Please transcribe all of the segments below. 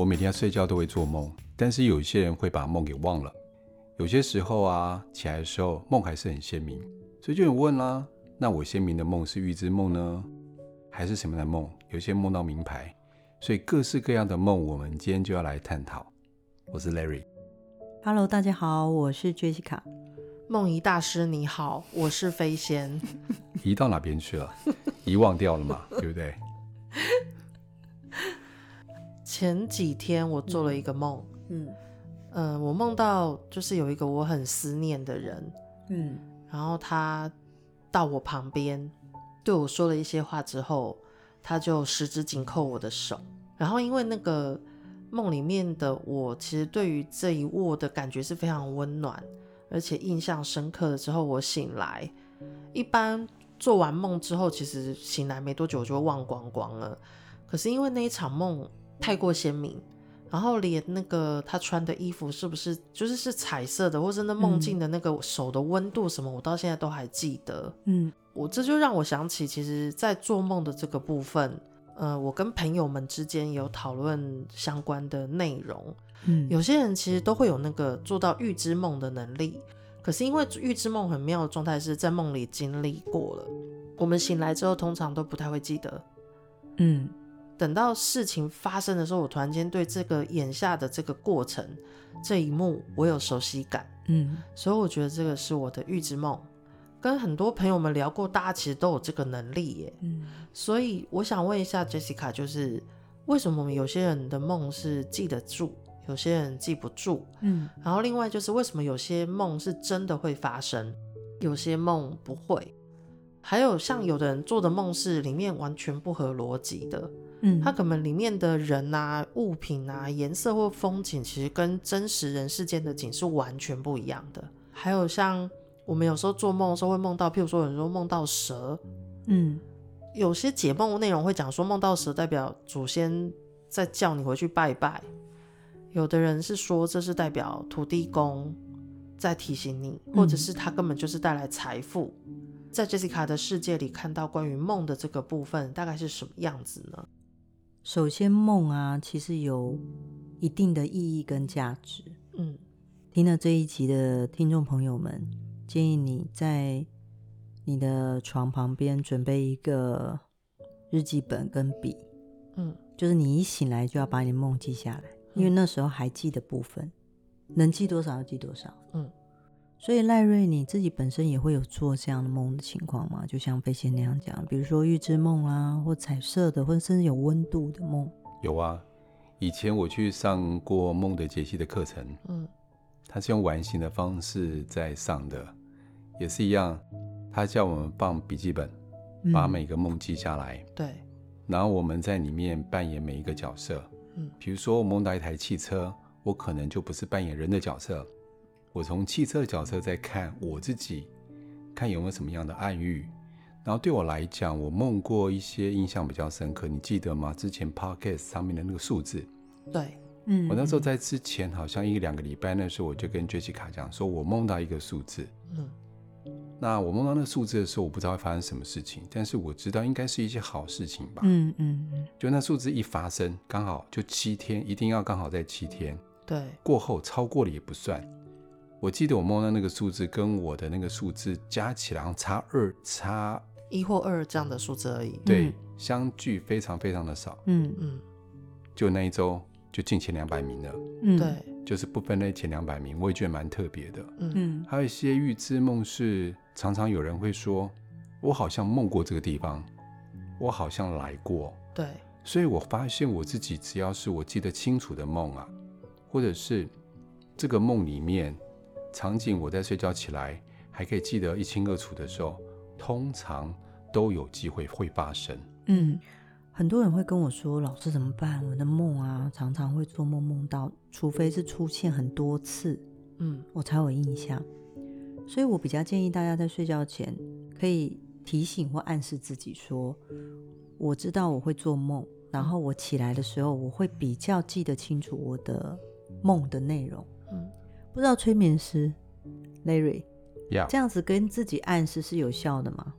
我每天要睡觉都会做梦，但是有些人会把梦给忘了。有些时候啊，起来的时候梦还是很鲜明，所以就有问啦：那我鲜明的梦是预知梦呢，还是什么样的梦？有些梦到名牌，所以各式各样的梦，我们今天就要来探讨。我是 Larry，Hello，大家好，我是 Jessica。梦遗大师你好，我是飞仙。移到哪边去了？遗忘掉了嘛？对不对？前几天我做了一个梦，嗯，呃，我梦到就是有一个我很思念的人，嗯，然后他到我旁边对我说了一些话之后，他就十指紧扣我的手，然后因为那个梦里面的我，其实对于这一握的感觉是非常温暖。而且印象深刻的之后，我醒来，一般做完梦之后，其实醒来没多久就会忘光光了。可是因为那一场梦太过鲜明，然后连那个他穿的衣服是不是就是是彩色的，或是那梦境的那个手的温度什么，我到现在都还记得。嗯，我这就让我想起，其实，在做梦的这个部分，呃，我跟朋友们之间有讨论相关的内容。嗯，有些人其实都会有那个做到预知梦的能力，可是因为预知梦很妙的状态是在梦里经历过了，我们醒来之后通常都不太会记得。嗯，等到事情发生的时候，我突然间对这个眼下的这个过程这一幕我有熟悉感。嗯，所以我觉得这个是我的预知梦。跟很多朋友们聊过，大家其实都有这个能力耶。嗯，所以我想问一下 Jessica，就是为什么我们有些人的梦是记得住？有些人记不住，嗯，然后另外就是为什么有些梦是真的会发生，有些梦不会，还有像有的人做的梦是里面完全不合逻辑的，嗯，它可能里面的人啊、物品啊、颜色或风景，其实跟真实人世间的景是完全不一样的。还有像我们有时候做梦的时候会梦到，譬如说有时候梦到蛇，嗯，有些解梦内容会讲说梦到蛇代表祖先在叫你回去拜拜。有的人是说这是代表土地公在提醒你，或者是他根本就是带来财富。嗯。在 Jessica 的世界里看到关于梦的这个部分，大概是什么样子呢？首先，梦啊，其实有一定的意义跟价值。嗯，听了这一集的听众朋友们，建议你在你的床旁边准备一个日记本跟笔。嗯，就是你一醒来就要把你梦记下来。因为那时候还记的部分，能记多少就记多少。嗯，所以赖瑞你自己本身也会有做这样的梦的情况吗？就像飞仙那样讲，比如说预知梦啊，或彩色的，或者甚至有温度的梦。有啊，以前我去上过梦的解析的课程，嗯，他是用完形的方式在上的，也是一样，他叫我们放笔记本，把每个梦记下来。嗯，对，然后我们在里面扮演每一个角色。嗯比如说我梦到一台汽车，我可能就不是扮演人的角色，我从汽车的角色在看我自己，看有没有什么样的暗喻。然后对我来讲，我梦过一些印象比较深刻，你记得吗？之前 podcast 上面的那个数字，对，嗯，我那时候在之前好像一两个礼拜，那时候我就跟 Jessica 讲说，我梦到一个数字，嗯。那我梦到那个数字的时候，我不知道会发生什么事情，但是我知道应该是一些好事情吧。嗯嗯嗯。就那数字一发生，刚好就七天，一定要刚好在七天。对。过后超过了也不算。我记得我梦到那个数字跟我的那个数字加起来差二，差一或二这样的数字而已。对，嗯、相距非常非常的少。嗯嗯。就那一周就进前两百名了。嗯，对。就是不分类前两百名，我也觉得蛮特别的。嗯，还有一些预知梦是。常常有人会说，我好像梦过这个地方，我好像来过。对，所以我发现我自己，只要是我记得清楚的梦啊，或者是这个梦里面场景，我在睡觉起来还可以记得一清二楚的时候，通常都有机会会发生。嗯，很多人会跟我说，老师怎么办？我的梦啊，常常会做梦梦到，除非是出现很多次，嗯，我才有印象。所以我比较建议大家在睡觉前可以提醒或暗示自己说：“我知道我会做梦，然后我起来的时候我会比较记得清楚我的梦的内容。”嗯，不知道催眠师 Larry，Yeah. 这样子跟自己暗示是有效的吗？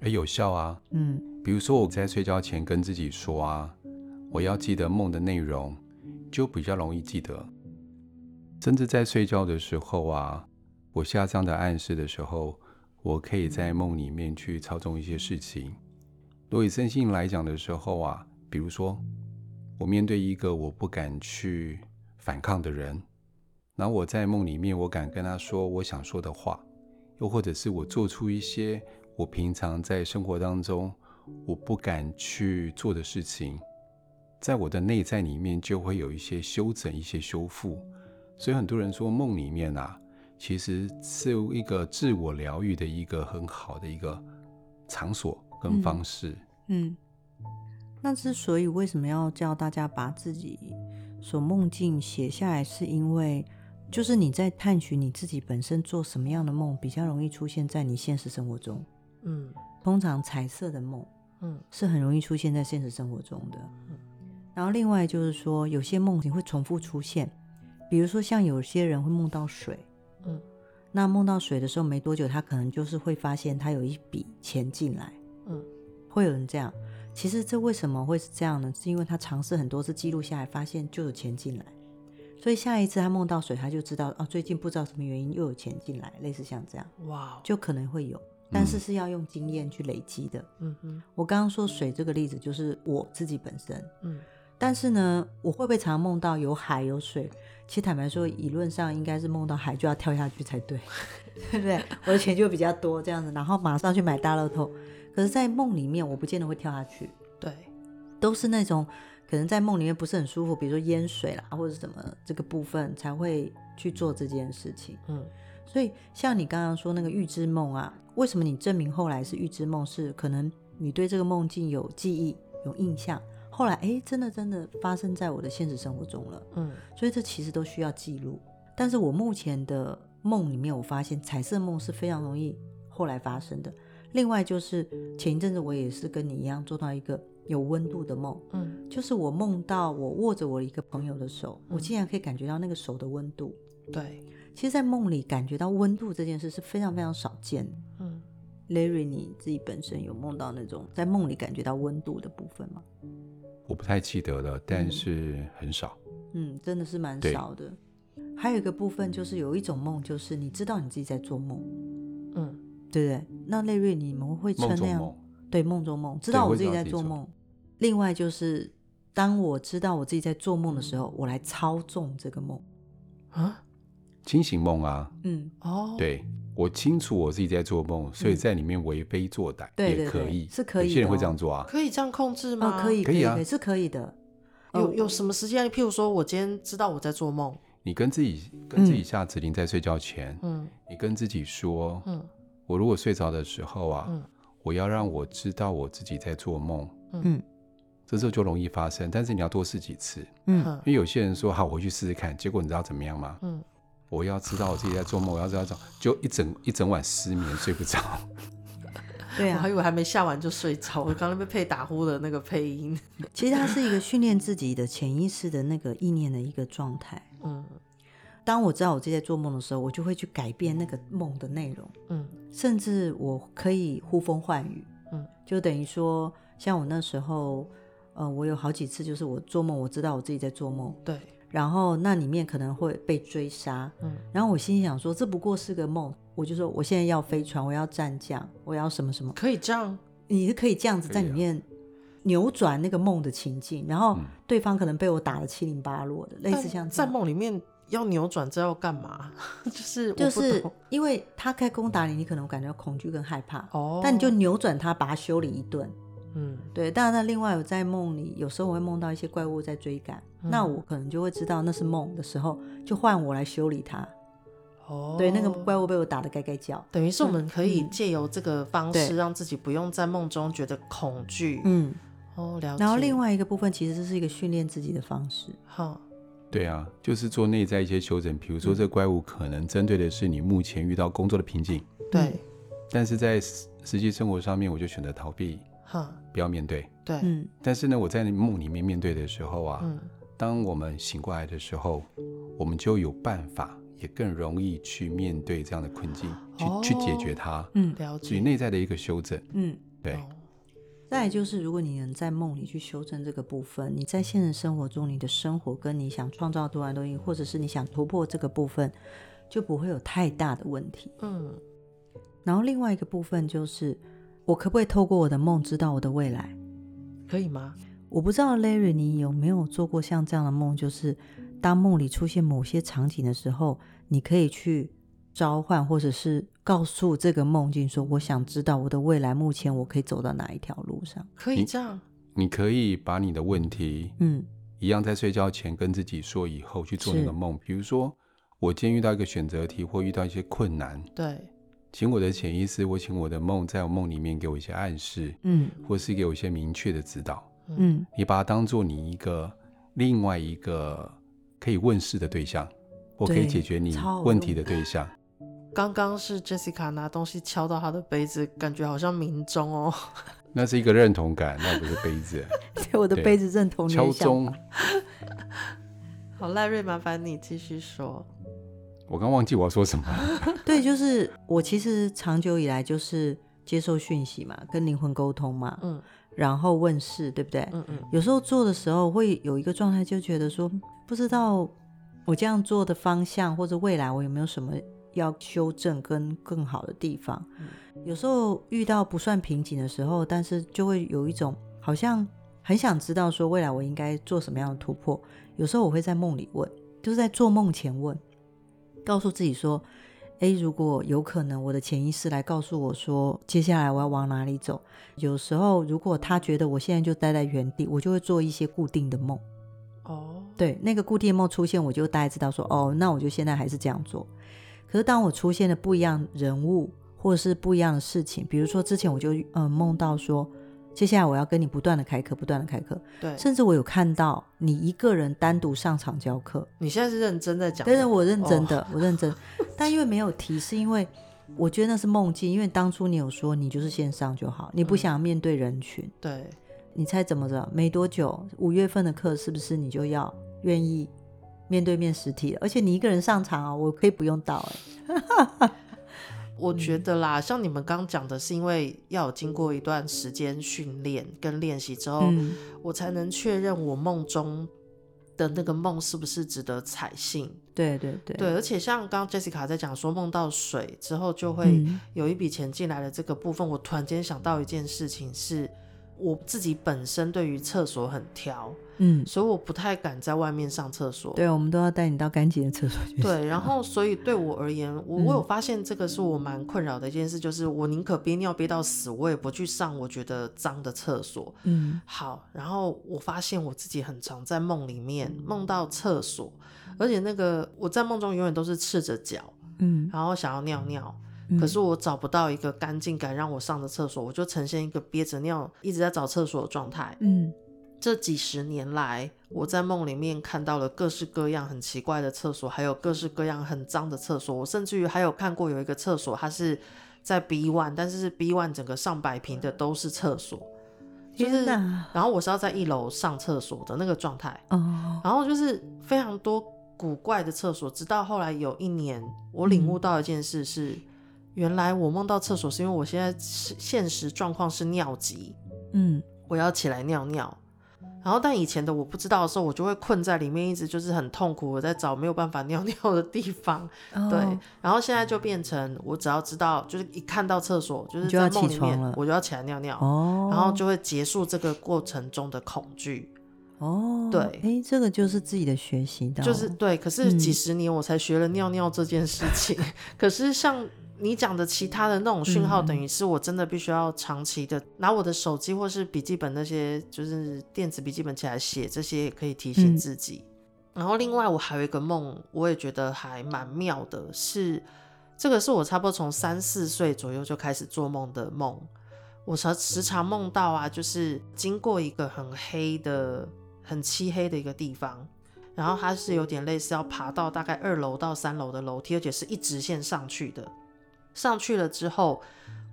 诶，有效啊。嗯，比如说我在睡觉前跟自己说啊，我要记得梦的内容，就比较容易记得。甚至在睡觉的时候啊，我下这样的暗示的时候，我可以在梦里面去操纵一些事情。如果以身心来讲的时候啊，比如说我面对一个我不敢去反抗的人，然后我在梦里面我敢跟他说我想说的话，又或者是我做出一些我平常在生活当中我不敢去做的事情，在我的内在里面就会有一些修整、一些修复。所以很多人说梦里面啊，其实是一个自我疗愈的一个很好的一个场所跟方式。嗯，嗯，那之所以为什么要叫大家把自己所梦境写下来，是因为就是你在探寻你自己本身做什么样的梦比较容易出现在你现实生活中。嗯，通常彩色的梦，嗯，是很容易出现在现实生活中的。嗯，然后另外就是说，有些梦你会重复出现。比如说，像有些人会梦到水，嗯，那梦到水的时候没多久，他可能就是会发现他有一笔钱进来，嗯，会有人这样。其实这为什么会是这样呢？是因为他尝试很多次记录下来，发现就有钱进来，所以下一次他梦到水，他就知道哦，最近不知道什么原因又有钱进来，类似像这样，哇，就可能会有，但是是要用经验去累积的，嗯嗯。我刚刚说水这个例子就是我自己本身，嗯，但是呢，我会不会常常梦到有海有水？其实坦白说，理论上应该是梦到海就要跳下去才对，对不对？我的钱就比较多这样子，然后马上去买大乐透。可是，在梦里面，我不见得会跳下去。对，都是那种可能在梦里面不是很舒服，比如说淹水啦，或者什么这个部分才会去做这件事情。嗯，所以像你刚刚说那个预知梦啊，为什么你证明后来是预知梦？是可能你对这个梦境有记忆、有印象。后来，哎，真的真的发生在我的现实生活中了。嗯，所以这其实都需要记录。但是我目前的梦里面，我发现彩色梦是非常容易后来发生的。另外就是前一阵子我也是跟你一样做到一个有温度的梦。嗯，就是我梦到我握着我一个朋友的手，我竟然可以感觉到那个手的温度。对，其实，在梦里感觉到温度这件事是非常非常少见的。嗯，Larry，你自己本身有梦到那种在梦里感觉到温度的部分吗？我不太记得了，但是很少。嗯，真的是蛮少的。还有一个部分就是有一种梦，就是你知道你自己在做梦。嗯，对不对？那 Lery，，你们会称那样？对，梦中梦，知道我自己在做梦。另外就是，当我知道我自己在做梦的时候，我来操纵这个梦。啊？清醒梦啊？嗯，哦，对。我清楚我自己在做梦，所以在里面为非作歹也可以，是可以。有些人会这样做啊，可以这样控制吗？可以，可以啊，是可以的。有有什么时间？譬如说，我今天知道我在做梦，你跟自己跟自己下指令，在睡觉前，嗯，你跟自己说，嗯，我如果睡着的时候啊，我要让我知道我自己在做梦，嗯，这时候就容易发生。但是你要多试几次，嗯，因为有些人说好，我回去试试看，结果你知道怎么样吗？嗯。我要知道我自己在做梦，我要知道这就一整一整晚失眠睡不着。对啊，我还以为还没下完就睡着。我刚刚被配打呼的那个配音，其实它是一个训练自己的潜意识的那个意念的一个状态。嗯，当我知道我自己在做梦的时候，我就会去改变那个梦的内容。嗯，甚至我可以呼风唤雨。嗯，就等于说，像我那时候，呃，我有好几次就是我做梦，我知道我自己在做梦。对。然后那里面可能会被追杀，嗯，然后我心里想说，这不过是个梦，我就说我现在要飞船，我要战将，我要什么什么，可以这样，你是可以这样子在里面扭转那个梦的情境，然后对方可能被我打的七零八落的，类似像在梦里面要扭转，这要干嘛？就是就是因为他开攻打你，你可能感觉到恐惧跟害怕，哦，但你就扭转他，把他修理一顿。嗯，对，当然，那另外我在梦里，有时候我会梦到一些怪物在追赶，嗯、那我可能就会知道那是梦的时候，就换我来修理它。哦，对，那个怪物被我打的盖盖叫，等于是我们可以借由这个方式，让自己不用在梦中觉得恐惧。嗯，哦，了解。然后另外一个部分，其实这是一个训练自己的方式。好，对啊，就是做内在一些修整，比如说这怪物可能针对的是你目前遇到工作的瓶颈。对，但是在实际生活上面，我就选择逃避。哈不要面对。对，嗯。但是呢，我在梦里面面对的时候啊，嗯，当我们醒过来的时候，我们就有办法，也更容易去面对这样的困境，去去解决它。嗯，了解。所以内在的一个修整。嗯，对。再来就是，如果你能在梦里去修正这个部分，你在现实生活中，你的生活跟你想创造多少东西，或者是你想突破这个部分，就不会有太大的问题。嗯。然后另外一个部分就是，我可不可以透过我的梦知道我的未来？可以吗？我不知道 Larry，你有没有做过像这样的梦？就是当梦里出现某些场景的时候，你可以去召唤，或者是。告诉这个梦境说：“我想知道我的未来，目前我可以走到哪一条路上？可以这样？你，你可以把你的问题，嗯，一样在睡觉前跟自己说，以后去做那个梦。比如说，我今天遇到一个选择题，或遇到一些困难，对，请我的潜意识，我请我的梦，在我梦里面给我一些暗示，嗯，或是给我一些明确的指导，嗯，你把它当做你一个另外一个可以问世的对象，我可以解决你问题的对象。”刚刚是 Jessica 拿东西敲到他的杯子，感觉好像鸣钟哦。那是一个认同感，那不是杯子。对，我的杯子认同你敲钟。好，赖瑞，麻烦你继续说。我刚忘记我要说什么。对，就是我其实长久以来就是接受讯息嘛，跟灵魂沟通嘛，嗯，然后问事，对不对？嗯嗯。有时候做的时候会有一个状态，就觉得说不知道我这样做的方向或者未来我有没有什么。要修正跟更好的地方，有时候遇到不算瓶颈的时候，但是就会有一种好像很想知道说未来我应该做什么样的突破。有时候我会在梦里问，就是在做梦前问，告诉自己说：“诶，如果有可能，我的潜意识来告诉我说，接下来我要往哪里走。”有时候如果他觉得我现在就待在原地，我就会做一些固定的梦。哦，对，那个固定的梦出现，我就大概知道说：“哦，那我就现在还是这样做。”可是当我出现了不一样人物，或者是不一样的事情，比如说之前我就嗯梦到说，接下来我要跟你不断的开课，不断的开课，对，甚至我有看到你一个人单独上场教课。你现在是认真在讲？但是，我认真的，哦、我认真。但因为没有提，是因为我觉得那是梦境，因为当初你有说你就是线上就好，你不想面对人群。嗯、对，你猜怎么着？没多久，五月份的课是不是你就要愿意？面对面实体，而且你一个人上场啊，我可以不用到哎。我觉得啦，嗯、像你们刚讲的，是因为要有经过一段时间训练跟练习之后，嗯、我才能确认我梦中的那个梦是不是值得采信。对对对，对，而且像刚刚 Jessica 在讲说梦到水之后就会有一笔钱进来的这个部分，嗯、我突然间想到一件事情是。我自己本身对于厕所很挑，嗯，所以我不太敢在外面上厕所。对，我们都要带你到干净的厕所去。对，然后所以对我而言，我我有发现这个是我蛮困扰的一件事，就是我宁可憋尿憋到死，我也不去上我觉得脏的厕所。嗯，好，然后我发现我自己很常在梦里面梦到厕所，而且那个我在梦中永远都是赤着脚，嗯，然后想要尿尿。可是我找不到一个干净敢让我上的厕所，我就呈现一个憋着尿一直在找厕所的状态。嗯，这几十年来，我在梦里面看到了各式各样很奇怪的厕所，还有各式各样很脏的厕所。我甚至于还有看过有一个厕所，它是在 B one，但是是 B one 整个上百平的都是厕所，就是，然后我是要在一楼上厕所的那个状态。哦，然后就是非常多古怪的厕所，直到后来有一年，我领悟到一件事是。原来我梦到厕所是因为我现在现实状况是尿急，嗯，我要起来尿尿，然后但以前的我不知道的时候，我就会困在里面，一直就是很痛苦，我在找没有办法尿尿的地方，哦、对，然后现在就变成我只要知道，就是一看到厕所，就是在梦里面，我就要起来尿尿，哦，然后就会结束这个过程中的恐惧，哦，对，哎，这个就是自己的学习的，就是对，可是几十年我才学了尿尿这件事情，嗯、可是像。你讲的其他的那种讯号，等于是我真的必须要长期的拿我的手机或是笔记本那些，就是电子笔记本起来写这些，也可以提醒自己。嗯、然后另外我还有一个梦，我也觉得还蛮妙的是，是这个是我差不多从三四岁左右就开始做梦的梦。我常时常梦到啊，就是经过一个很黑的、很漆黑的一个地方，然后它是有点类似要爬到大概二楼到三楼的楼梯，而且是一直线上去的。上去了之后，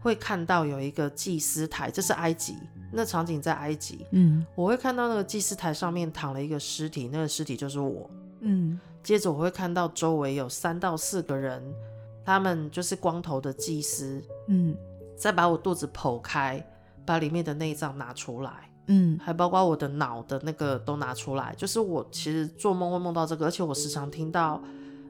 会看到有一个祭司台，这是埃及，那场景在埃及。嗯，我会看到那个祭司台上面躺了一个尸体，那个尸体就是我。嗯，接着我会看到周围有三到四个人，他们就是光头的祭司。嗯，再把我肚子剖开，把里面的内脏拿出来，嗯，还包括我的脑的那个都拿出来。就是我其实做梦会梦到这个，而且我时常听到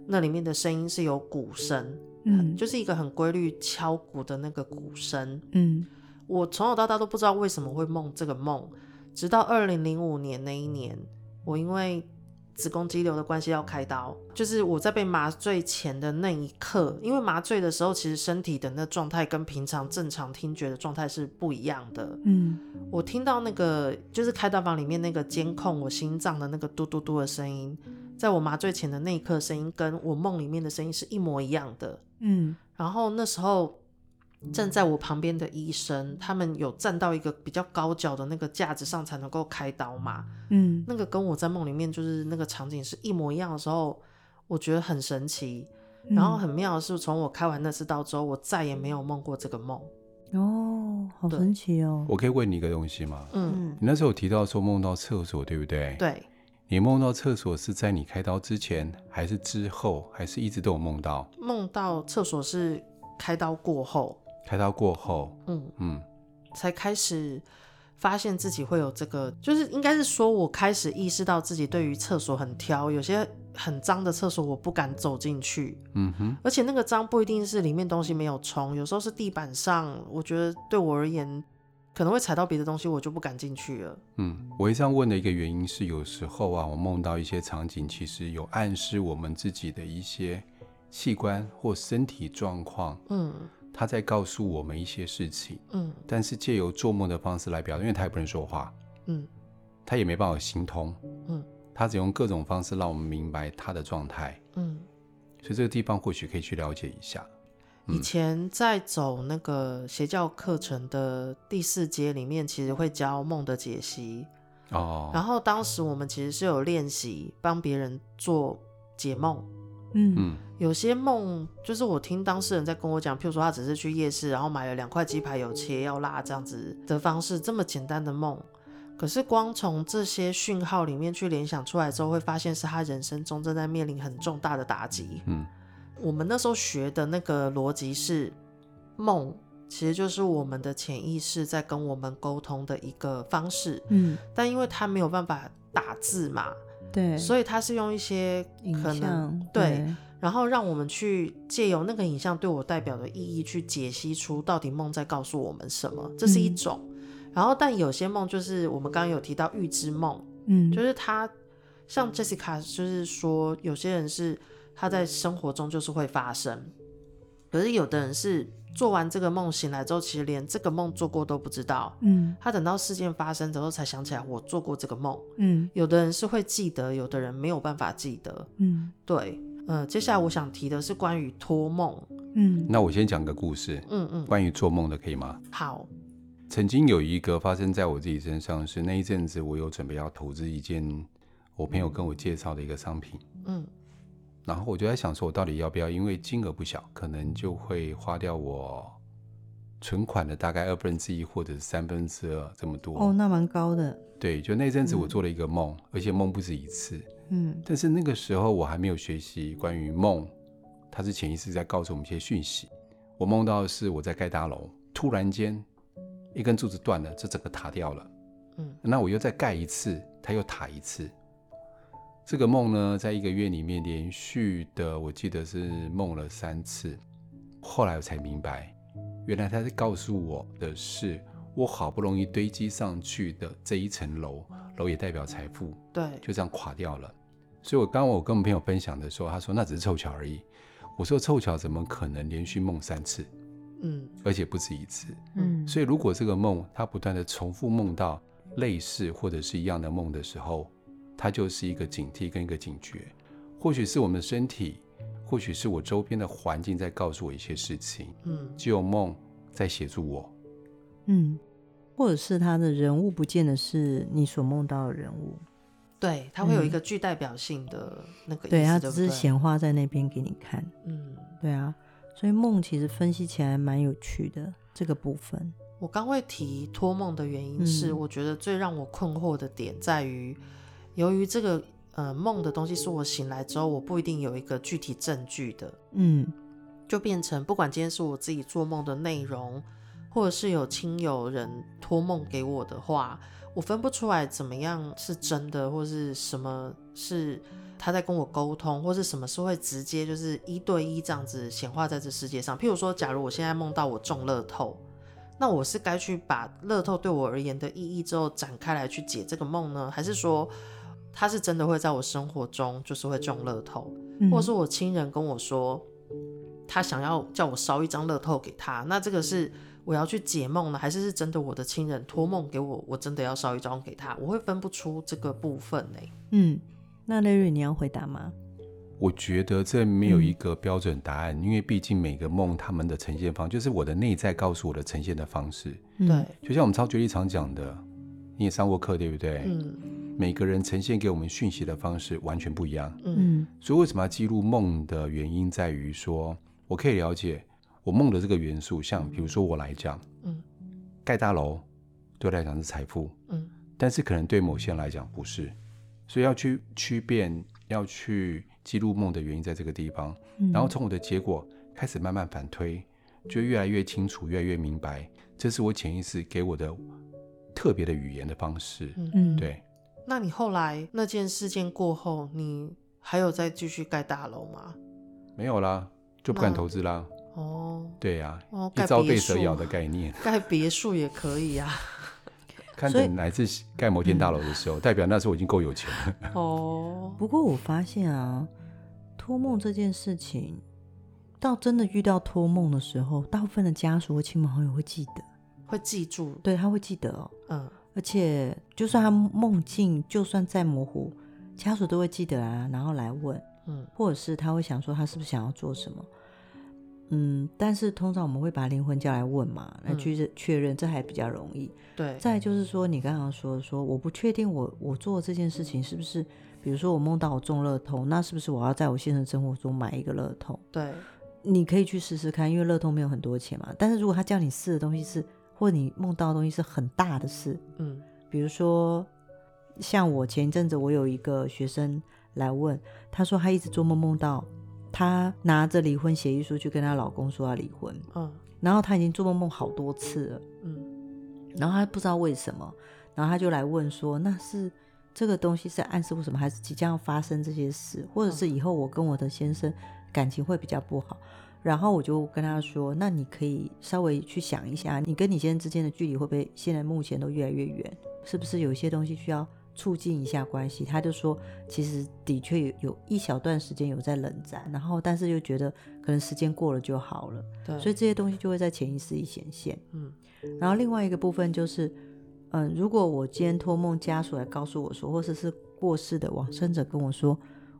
那里面的声音是有鼓声，嗯，就是一个很规律敲鼓的那个鼓声，嗯。我从小到大都不知道为什么会梦这个梦，直到二零零五年那一年，我因为子宫肌瘤的关系要开刀，就是我在被麻醉前的那一刻，因为麻醉的时候其实身体的那状态跟平常正常听觉的状态是不一样的。嗯，我听到那个就是开刀房里面那个监控我心脏的那个嘟嘟嘟的声音，在我麻醉前的那一刻，声音跟我梦里面的声音是一模一样的。嗯，然后那时候。站在我旁边的医生，他们有站到一个比较高脚的那个架子上才能够开刀嘛。嗯，那个跟我在梦里面就是那个场景是一模一样的时候，我觉得很神奇。然后很妙的是，从我开完那次刀之后，我再也没有梦过这个梦。哦，好神奇哦！我可以问你一个东西吗？嗯，你那时候有提到说梦到厕所，对不对？对。你梦到厕所是在你开刀之前，还是之后，还是一直都有梦到？梦到厕所是开刀过后。开刀过后，嗯嗯，才开始发现自己会有这个，就是应该是说，我开始意识到自己对于厕所很挑，有些很脏的厕所我不敢走进去，嗯哼，而且那个脏不一定是里面东西没有冲，有时候是地板上，我觉得对我而言可能会踩到别的东西，我就不敢进去了。嗯，我这样问的一个原因是，有时候啊，我梦到一些场景，其实有暗示我们自己的一些器官或身体状况，嗯。他在告诉我们一些事情，嗯，但是借由做梦的方式来表达，因为他也不能说话，嗯，他也没办法行通，嗯，他只用各种方式让我们明白他的状态，嗯，所以这个地方或许可以去了解一下。嗯、以前在走那个邪教课程的第四节里面，其实会教梦的解析，哦，然后当时我们其实是有练习帮别人做解梦。嗯，有些梦就是我听当事人在跟我讲，譬如说他只是去夜市，然后买了两块鸡排，有切要辣这样子的方式，这么简单的梦，可是光从这些讯号里面去联想出来之后，会发现是他人生中正在面临很重大的打击。嗯，我们那时候学的那个逻辑是，梦其实就是我们的潜意识在跟我们沟通的一个方式。嗯，但因为他没有办法打字嘛。对，所以他是用一些可能对，对，然后让我们去借由那个影像对我代表的意义去解析出到底梦在告诉我们什么，这是一种。嗯、然后，但有些梦就是我们刚刚有提到预知梦，嗯，就是他像 Jessica，就是说有些人是他在生活中就是会发生，可是有的人是。做完这个梦醒来之后，其实连这个梦做过都不知道。嗯，他等到事件发生之后才想起来我做过这个梦。嗯，有的人是会记得，有的人没有办法记得。嗯，对。呃，接下来我想提的是关于托梦。嗯，那我先讲个故事。嗯嗯，关于做梦的可以吗？好。曾经有一个发生在我自己身上，是那一阵子我有准备要投资一件我朋友跟我介绍的一个商品。嗯。然后我就在想，说我到底要不要？因为金额不小，可能就会花掉我存款的大概二分之一或者是三分之二这么多。哦，那蛮高的。对，就那阵子我做了一个梦，嗯、而且梦不止一次。嗯。但是那个时候我还没有学习关于梦，它是潜意识在告诉我们一些讯息。我梦到的是我在盖大楼，突然间一根柱子断了，这整个塌掉了。嗯。那我又再盖一次，它又塌一次。这个梦呢，在一个月里面连续的，我记得是梦了三次。后来我才明白，原来他是告诉我的是，我好不容易堆积上去的这一层楼，楼也代表财富，对，就这样垮掉了。所以，我刚刚我跟我朋友分享的时候，他说那只是凑巧而已。我说凑巧怎么可能连续梦三次？嗯，而且不止一次。嗯，所以如果这个梦他不断的重复梦到类似或者是一样的梦的时候，它就是一个警惕跟一个警觉，或许是我们的身体，或许是我周边的环境在告诉我一些事情。嗯，只有梦在协助我。嗯，或者是他的人物不见得是你所梦到的人物，对，他会有一个具代表性的那个意思，对，他只是显化在那边给你看。嗯，对啊，所以梦其实分析起来蛮有趣的这个部分。我刚会提托梦的原因是，我觉得最让我困惑的点在于。由于这个呃梦的东西是我醒来之后，我不一定有一个具体证据的，嗯，就变成不管今天是我自己做梦的内容，或者是有亲友人托梦给我的话，我分不出来怎么样是真的，或是什么是他在跟我沟通，或是什么是会直接就是一对一这样子显化在这世界上。譬如说，假如我现在梦到我中乐透，那我是该去把乐透对我而言的意义之后展开来去解这个梦呢，还是说他是真的会在我生活中就是会中乐透，或者是我亲人跟我说他想要叫我烧一张乐透给他，那这个是？我要去解梦呢，还是是真的？我的亲人托梦给我，我真的要烧一张给他，我会分不出这个部分呢。嗯，那雷瑞你要回答吗？我觉得这没有一个标准答案，嗯、因为毕竟每个梦他们的呈现方，就是我的内在告诉我的呈现的方式。对、嗯，就像我们超觉力常讲的，你也上过课对不对？嗯，每个人呈现给我们讯息的方式完全不一样。嗯，所以为什么要记录梦的原因在于说，我可以了解。我梦的这个元素，像比如说我来讲，嗯，盖大楼对我来讲是财富，嗯，但是可能对某些人来讲不是，所以要去区辨，要去记录梦的原因在这个地方，嗯，然后从我的结果开始慢慢反推，就越来越清楚，越来越明白，这是我潜意识给我的特别的语言的方式，嗯，对。那你后来那件事件过后，你还有再继续盖大楼吗？没有啦，就不敢投资啦。哦，对呀、啊，哦、一朝被蛇咬的概念，盖别墅也可以啊。看等哪次盖摩天大楼的时候，嗯、代表那时候我已经够有钱了。哦，不过我发现啊，托梦这件事情，到真的遇到托梦的时候，大部分的家属和亲朋好友会记得，会记住，对，他会记得哦。嗯，而且就算他梦境就算再模糊，家属都会记得啊，然后来问，嗯，或者是他会想说他是不是想要做什么。嗯，但是通常我们会把灵魂叫来问嘛，来去确认，这还比较容易。对。再就是说，你刚刚说说，我不确定我我做这件事情是不是，比如说我梦到我中乐透，那是不是我要在我现实生活中买一个乐透？对。你可以去试试看，因为乐透没有很多钱嘛。但是如果他叫你试的东西是，或者你梦到的东西是很大的事，嗯，比如说像我前一阵子我有一个学生来问，他说他一直做梦梦到。他拿着离婚协议书去跟她老公说要离婚，嗯，然后他已经做梦梦好多次了，嗯，然后他不知道为什么，然后他就来问说，那是这个东西是暗示为什么，还是即将要发生这些事，或者是以后我跟我的先生感情会比较不好？然后我就跟他说，那你可以稍微去想一下，你跟你先生之间的距离会不会现在目前都越来越远？是不是有一些东西需要？促进一下关系，他就说，其实的确有有一小段时间有在冷战，然后但是又觉得可能时间过了就好了，对，所以这些东西就会在潜意识里显现。嗯，然后另外一个部分就是，嗯，如果我今天托梦家属来告诉我说，或者是过世的往生者跟我说，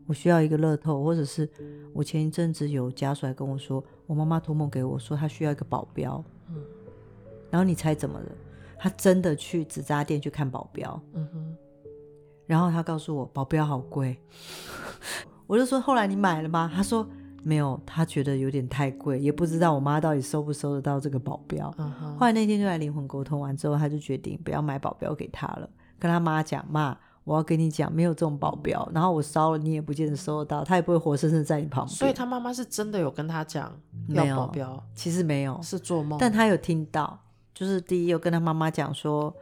我需要一个乐透，或者是我前一阵子有家属来跟我说，我妈妈托梦给我说她需要一个保镖，嗯，然后你猜怎么了？她真的去纸扎店去看保镖，嗯哼。然后她告诉我保镖好贵，我就说后来你买了吗？她说没有，她觉得有点太贵，也不知道我妈到底收不收得到这个保镖。Uh. 后来那天就来灵魂沟通完之后，她就决定不要买保镖给她了，跟她妈讲，妈，我要跟你讲，没有这种保镖，然后我烧了你也不见得收得到，他也不会活生生在你旁边。所以他妈妈是真的有跟他讲要保镖，其实没有，是做梦，但他有听到，就是第一有跟他妈妈讲说。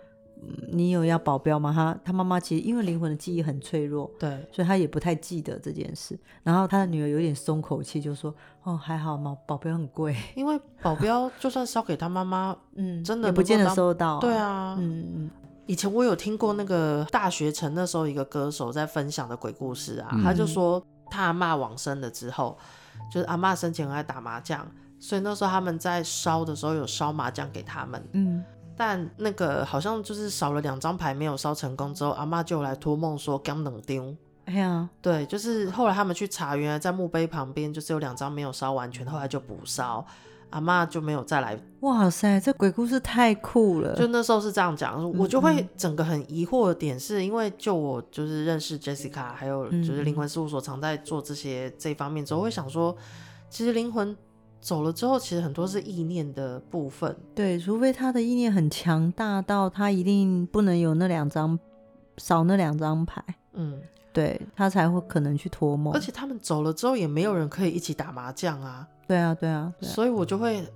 你有要保镖吗？他他妈妈其实因为灵魂的记忆很脆弱，对，所以他也不太记得这件事。然后他的女儿有点松口气，就说：“哦，还好嘛，保镖很贵。因为保镖就算烧给他妈妈，嗯，真的也不见得收到。对啊，嗯嗯。以前我有听过那个大学城那时候一个歌手在分享的鬼故事啊，嗯、他就说他阿妈往生了之后，就是阿嬷生前很爱打麻将，所以那时候他们在烧的时候有烧麻将给他们，嗯。但那个好像就是少了两张牌没有烧成功之后，阿妈就来托梦说刚冷丢。哎呀，对，就是后来他们去查，原来在墓碑旁边就是有两张没有烧完全，后来就补烧，阿妈就没有再来。哇塞，这鬼故事太酷了！就那时候是这样讲，我就会整个很疑惑的点是，因为就我就是认识 Jessica，还有就是灵魂事务所常在做这些这方面之后，会想说，其实灵魂。走了之后，其实很多是意念的部分。对，除非他的意念很强大到他一定不能有那两张少那两张牌，嗯，对他才会可能去托梦。而且他们走了之后，也没有人可以一起打麻将啊。对啊，对啊，对啊。所以我就会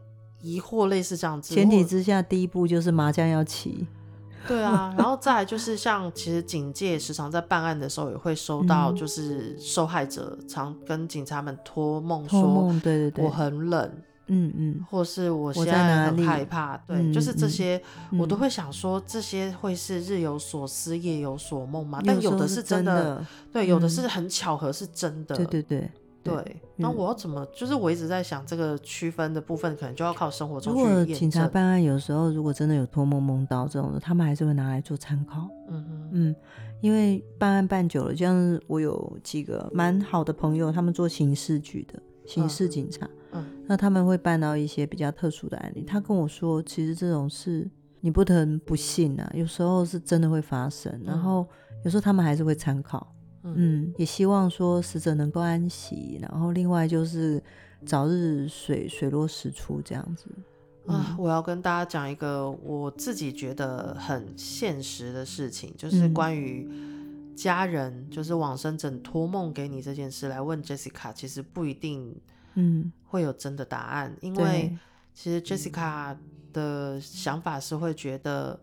疑惑，类似这样子。前提之下，第一步就是麻将要起。对啊，然后再来就是像，其实警界时常在办案的时候也会收到，就是受害者常跟警察们托梦说，对对对，我很冷，嗯嗯，或是我现在很害怕，对，就是这些，我都会想说，这些会是日有所思夜有所梦吗？但有的是真的，对，有的是很巧合是真的，对对对。对，那我要怎么？就是我一直在想这个区分的部分，可能就要靠生活。如果警察办案，有时候如果真的有托梦梦到这种的，他们还是会拿来做参考。嗯哼嗯，因为办案办久了，像我有几个蛮好的朋友，他们做刑事局的刑事警察，嗯，嗯，那他们会办到一些比较特殊的案例。他跟我说，其实这种事你不能不信啊，有时候是真的会发生，然后有时候他们还是会参考。嗯，也希望说死者能够安息，然后另外就是早日水水落石出这样子。啊，我要跟大家讲一个我自己觉得很现实的事情，就是关于家人，就是往生者托梦给你这件事来问 Jessica，其实不一定，嗯，会有真的答案，因为其实 Jessica 的想法是会觉得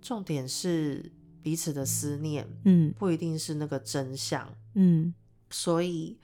重点是。彼此的思念，嗯，不一定是那个真相，嗯，所以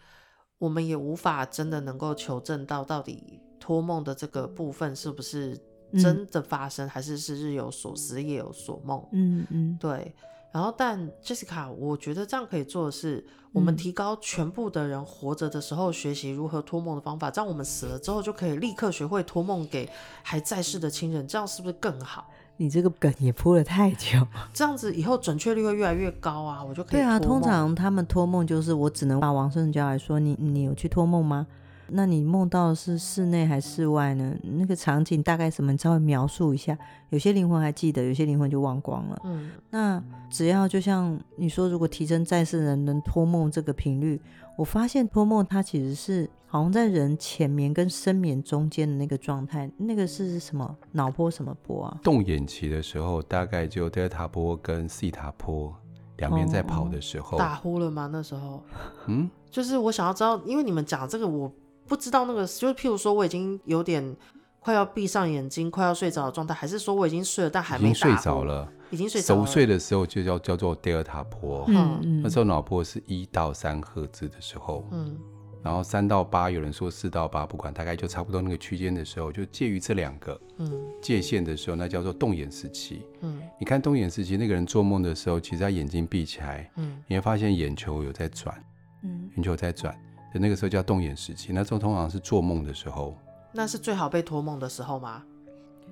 我们也无法真的能够求证到到底托梦的这个部分是不是真的发生，嗯、还是是日有所思夜有所梦，嗯嗯，对。然后，但 Jessica，我觉得这样可以做的是，我们提高全部的人活着的时候学习如何托梦的方法，这样我们死了之后就可以立刻学会托梦给还在世的亲人，这样是不是更好？你这个梗也铺了太久，这样子以后准确率会越来越高啊！我就可以。对啊，通常他们托梦就是我只能把往生者叫来说，你你有去托梦吗？那你梦到的是室内还是室外呢？那个场景大概什么？你稍微描述一下。有些灵魂还记得，有些灵魂就忘光了。嗯，那只要就像你说，如果提升在世人能托梦这个频率，我发现托梦它其实是。好像在人浅眠跟深眠中间的那个状态，那个是什么脑波什么波啊？动眼期的时候，大概就德尔塔波跟西塔波两边在跑的时候。打呼了吗？那时候？嗯，就是我想要知道，因为你们讲这个，我不知道那个，就是譬如说我已经有点快要闭上眼睛，快要睡着的状态，还是说我已经睡了，但还没睡着了？已经睡着了。熟睡的时候就叫叫做德尔塔波，嗯嗯，那时候脑波是一到三赫兹的时候，嗯。然后三到八，有人说四到八，不管大概就差不多那个区间的时候，就介于这两个嗯。界限的时候，那叫做动眼时期。嗯，你看动眼时期，那个人做梦的时候，其实他眼睛闭起来，嗯，你会发现眼球有在转，嗯，眼球在转，的那个时候叫动眼时期。那这种通常是做梦的时候，那是最好被托梦的时候吗？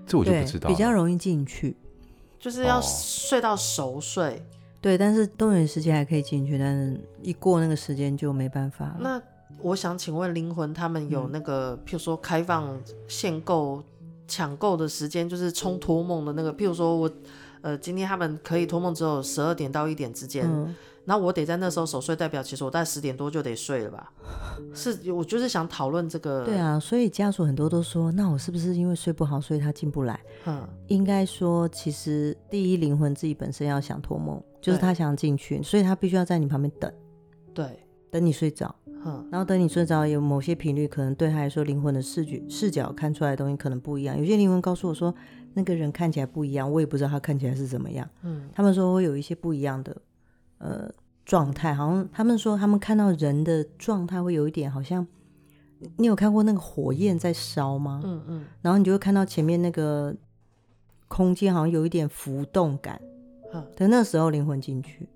这我就不知道，比较容易进去，就是要睡到熟睡。哦、对，但是动眼时期还可以进去，但是一过那个时间就没办法了。那我想请问灵魂，他们有那个，嗯、譬如说开放限购、抢购的时间，就是冲托梦的那个。譬如说我，呃，今天他们可以托梦只有十二点到一点之间，那、嗯、我得在那时候守岁，代表其实我大概十点多就得睡了吧？是，我就是想讨论这个。对啊，所以家属很多都说，那我是不是因为睡不好，所以他进不来？嗯，应该说，其实第一灵魂自己本身要想托梦，就是他想进去，所以他必须要在你旁边等，对，等你睡着。嗯然后等你睡着，有某些频率可能对他来说，灵魂的视觉视角看出来的东西可能不一样。有些灵魂告诉我说，那个人看起来不一样，我也不知道他看起来是怎么样。嗯，他们说会有一些不一样的呃状态，好像他们说他们看到人的状态会有一点，好像你有看过那个火焰在烧吗？嗯嗯。然后你就会看到前面那个空间好像有一点浮动感。嗯。等那时候灵魂进去，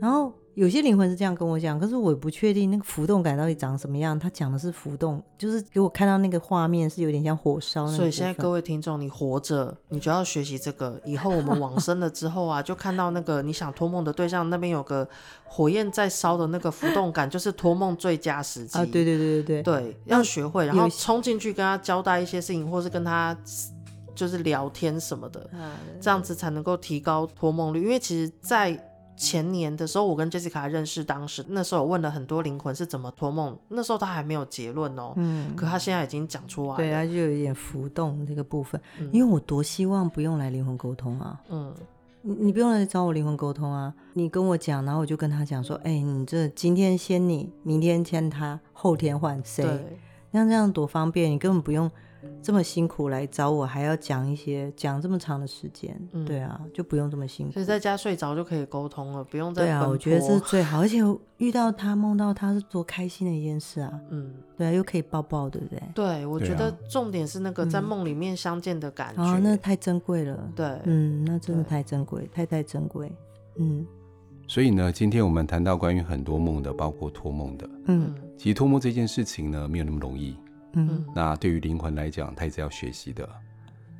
然后。有些灵魂是这样跟我讲，可是我也不确定那个浮动感到底长什么样。他讲的是浮动，就是给我看到那个画面是有点像火烧。所以现在各位听众，你活着，你就要学习这个。以后我们往生了之后啊，就看到那个你想托梦的对象那边有个火焰在烧的那个浮动感，就是托梦最佳时机。啊，对对对对对，对，要学会，然后冲进去跟他交代一些事情，或是跟他就是聊天什么的，这样子才能够提高托梦率。因为其实，在前年的时候，我跟 Jessica 认识，当时那时候我问了很多灵魂是怎么托梦，那时候他还没有结论哦。嗯，可他现在已经讲出来了。对，他就有一点浮动这个部分。嗯，因为我多希望不用来灵魂沟通啊。嗯，你你不用来找我灵魂沟通啊，你跟我讲，然后我就跟他讲说，哎，你这今天先你，明天签他，后天换谁？对，那这样多方便，你根本不用这么辛苦来找我，还要讲一些讲这么长的时间，嗯，对啊，就不用这么辛苦。所以在家睡着就可以沟通了，不用再。对啊，我觉得这是最好，而 且遇到他梦到他是多开心的一件事啊，嗯，对啊，又可以抱抱，对不对？对，我觉得重点是那个在梦里面相见的感觉，啊，那太珍贵了，对，嗯，那真的太珍贵，太太珍贵，嗯。所以呢，今天我们谈到关于很多梦的，包括托梦的。嗯，其实托梦这件事情呢，没有那么容易。嗯，那对于灵魂来讲，它也是要学习的。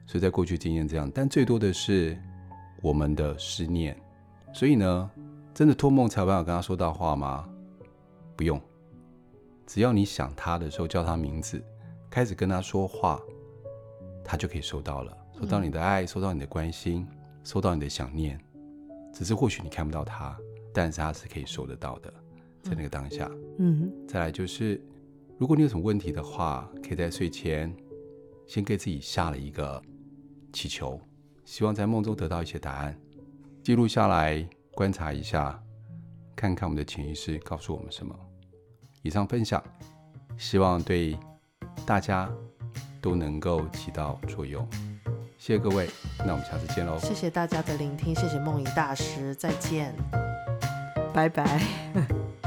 所以在过去经验这样，但最多的是我们的思念。所以呢，真的托梦才有办法跟他说到话吗？不用，只要你想他的时候叫他名字，开始跟他说话，他就可以收到了，收到你的爱，收到你的关心，收到你的想念。只是或许你看不到他，但是他是可以收得到的，在那个当下。嗯，再来就是，如果你有什么问题的话，可以在睡前先给自己下了一个祈求，希望在梦中得到一些答案，记录下来，观察一下，看看我们的潜意识告诉我们什么。以上分享，希望对大家都能够起到作用。谢谢各位，那我们下次见喽。谢谢大家的聆听，谢谢梦怡大师，再见，拜拜。